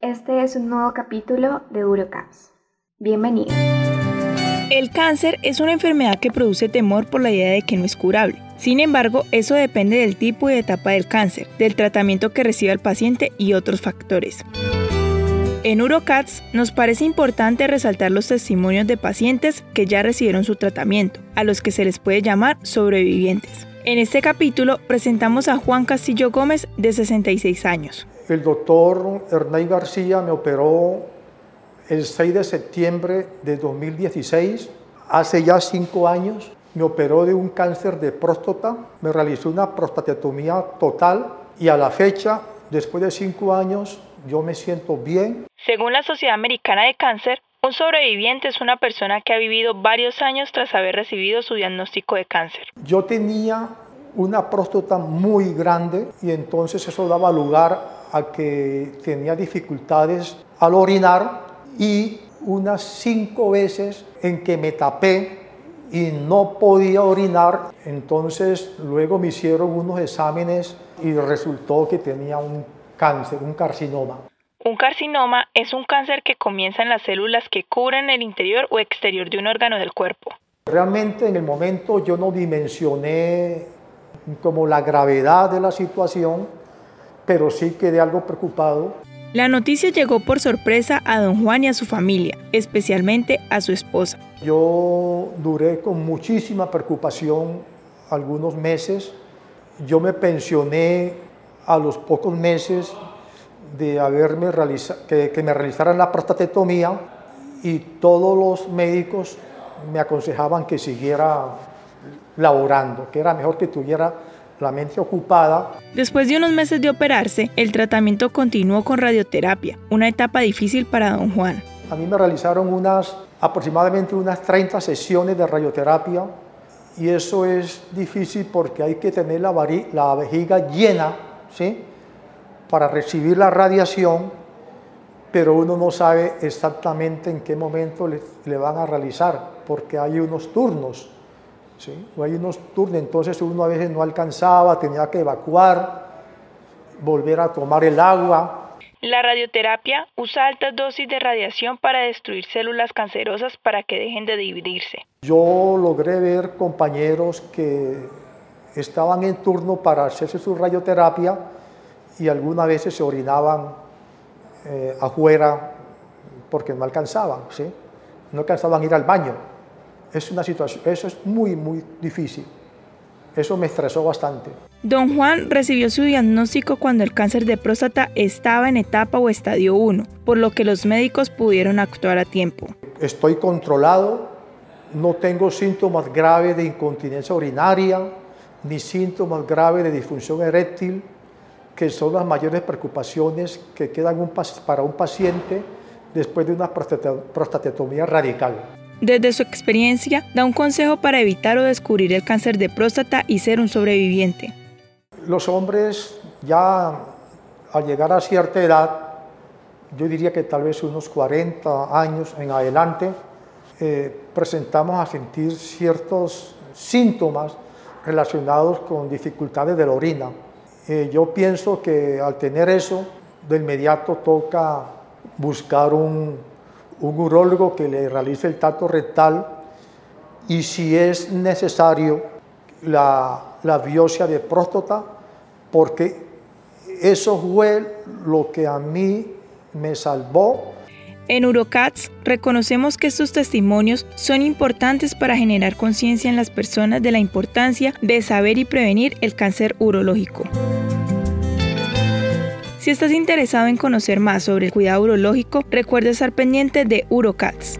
Este es un nuevo capítulo de Urocast. Bienvenido. El cáncer es una enfermedad que produce temor por la idea de que no es curable. Sin embargo, eso depende del tipo y etapa del cáncer, del tratamiento que reciba el paciente y otros factores. En Urocats nos parece importante resaltar los testimonios de pacientes que ya recibieron su tratamiento, a los que se les puede llamar sobrevivientes. En este capítulo presentamos a Juan Castillo Gómez, de 66 años. El doctor Hernán García me operó el 6 de septiembre de 2016, hace ya cinco años. Me operó de un cáncer de próstata, me realizó una prostatetomía total y a la fecha, después de cinco años, yo me siento bien. Según la Sociedad Americana de Cáncer, un sobreviviente es una persona que ha vivido varios años tras haber recibido su diagnóstico de cáncer. Yo tenía una próstata muy grande y entonces eso daba lugar a que tenía dificultades al orinar y unas cinco veces en que me tapé y no podía orinar. Entonces luego me hicieron unos exámenes y resultó que tenía un cáncer, un carcinoma. Un carcinoma es un cáncer que comienza en las células que cubren el interior o exterior de un órgano del cuerpo. Realmente en el momento yo no dimensioné como la gravedad de la situación pero sí quedé algo preocupado. La noticia llegó por sorpresa a don Juan y a su familia, especialmente a su esposa. Yo duré con muchísima preocupación algunos meses. Yo me pensioné a los pocos meses de haberme realizado, que, que me realizaran la prostatetomía y todos los médicos me aconsejaban que siguiera laborando, que era mejor que tuviera la mente ocupada. Después de unos meses de operarse, el tratamiento continuó con radioterapia, una etapa difícil para don Juan. A mí me realizaron unas, aproximadamente unas 30 sesiones de radioterapia y eso es difícil porque hay que tener la, la vejiga llena ¿sí? Para recibir la radiación, pero uno no sabe exactamente en qué momento le, le van a realizar porque hay unos turnos. ¿sí? O hay unos turnos, entonces uno a veces no alcanzaba, tenía que evacuar, volver a tomar el agua. La radioterapia usa altas dosis de radiación para destruir células cancerosas para que dejen de dividirse. Yo logré ver compañeros que estaban en turno para hacerse su radioterapia y algunas veces se orinaban eh, afuera porque no alcanzaban, ¿sí? no alcanzaban a ir al baño es una situación, eso es muy, muy difícil. Eso me estresó bastante. Don Juan recibió su diagnóstico cuando el cáncer de próstata estaba en etapa o estadio 1, por lo que los médicos pudieron actuar a tiempo. Estoy controlado, no tengo síntomas graves de incontinencia urinaria, ni síntomas graves de disfunción eréctil, que son las mayores preocupaciones que quedan para un paciente después de una prostatetomía radical. Desde su experiencia, da un consejo para evitar o descubrir el cáncer de próstata y ser un sobreviviente. Los hombres ya al llegar a cierta edad, yo diría que tal vez unos 40 años en adelante, eh, presentamos a sentir ciertos síntomas relacionados con dificultades de la orina. Eh, yo pienso que al tener eso, de inmediato toca buscar un un urólogo que le realice el tacto rectal y si es necesario la, la biopsia de próstata, porque eso fue lo que a mí me salvó. En Urocats reconocemos que estos testimonios son importantes para generar conciencia en las personas de la importancia de saber y prevenir el cáncer urológico. Si estás interesado en conocer más sobre el cuidado urológico, recuerda estar pendiente de Urocats.